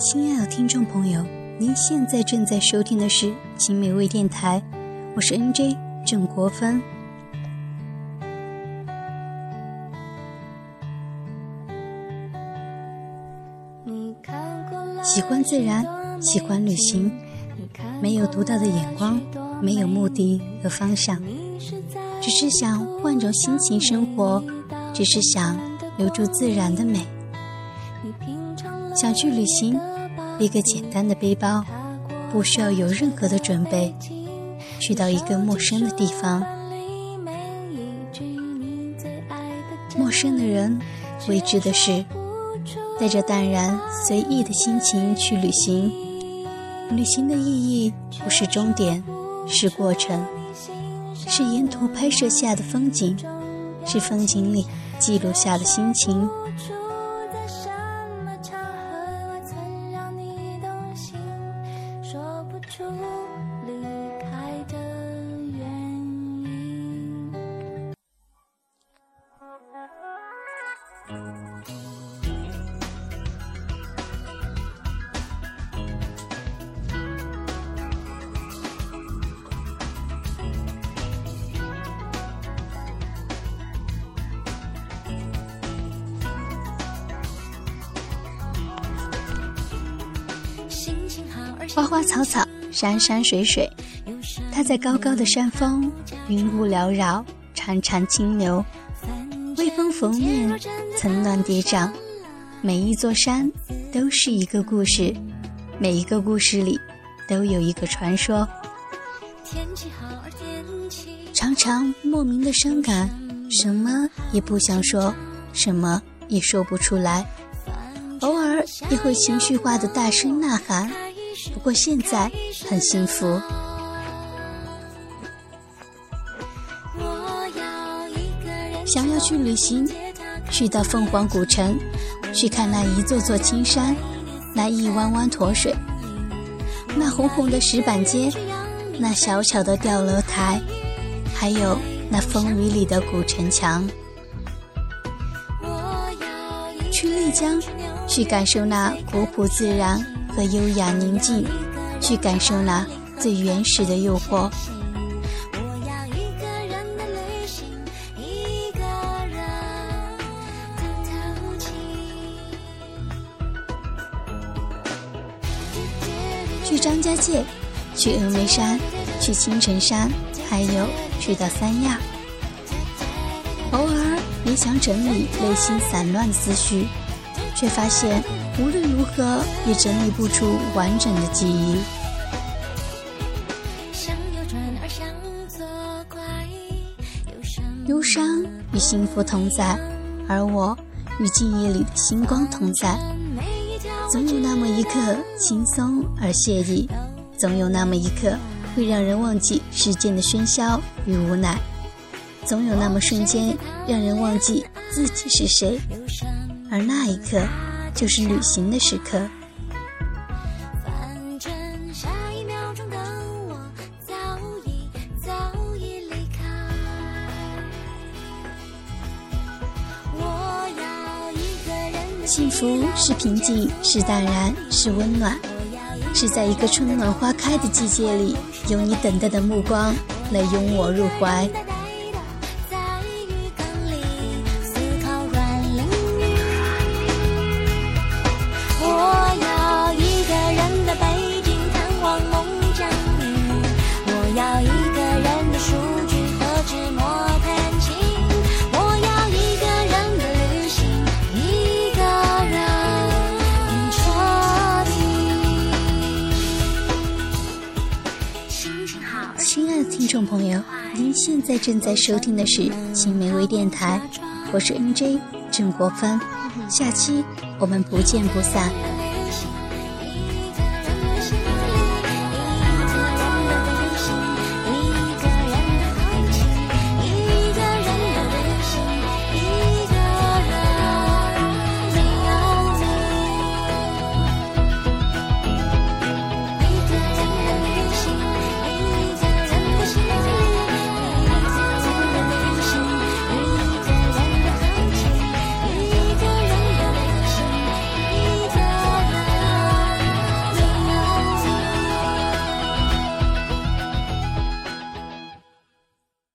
亲爱的听众朋友，您现在正在收听的是新美味电台，我是 NJ 郑国芬。喜欢自然，喜欢旅行，没有独到的眼光，没有目的和方向，只是想换种心情生活，只是想留住自然的美。想去旅行，一个简单的背包，不需要有任何的准备，去到一个陌生的地方，陌生的人，未知的事。带着淡然随意的心情去旅行，旅行的意义不是终点，是过程，是沿途拍摄下的风景，是风景里记录下的心情。花花草草，山山水水，它在高高的山峰，云雾缭绕，潺潺清流，微风拂面，层峦叠嶂。每一座山都是一个故事，每一个故事里都有一个传说。常常莫名的伤感，什么也不想说，什么也说不出来，偶尔也会情绪化的大声呐喊。不过现在很幸福。想要去旅行，去到凤凰古城，去看那一座座青山，那一湾湾驼水，那红红的石板街，那小巧的吊楼台，还有那风雨里的古城墙。去丽江，去感受那古朴自然。和优雅宁静，去感受那最原始的诱惑。去张家界，去峨眉山，去青城山，还有去到三亚。偶尔也想整理内心散乱思绪。却发现无论如何也整理不出完整的记忆。忧伤与幸福同在，而我与记忆里的星光同在。总有那么一刻轻松而惬意，总有那么一刻会让人忘记世间的喧嚣与无奈，总有那么瞬间让人忘记自己是谁。而那一刻，就是旅行的时刻。幸福是平静，是淡然，是温暖，是在一个春暖花开的季节里，有你等待的目光来拥我入怀。听众朋友，您现在正在收听的是青梅微电台，我是 NJ 郑国芬，下期我们不见不散。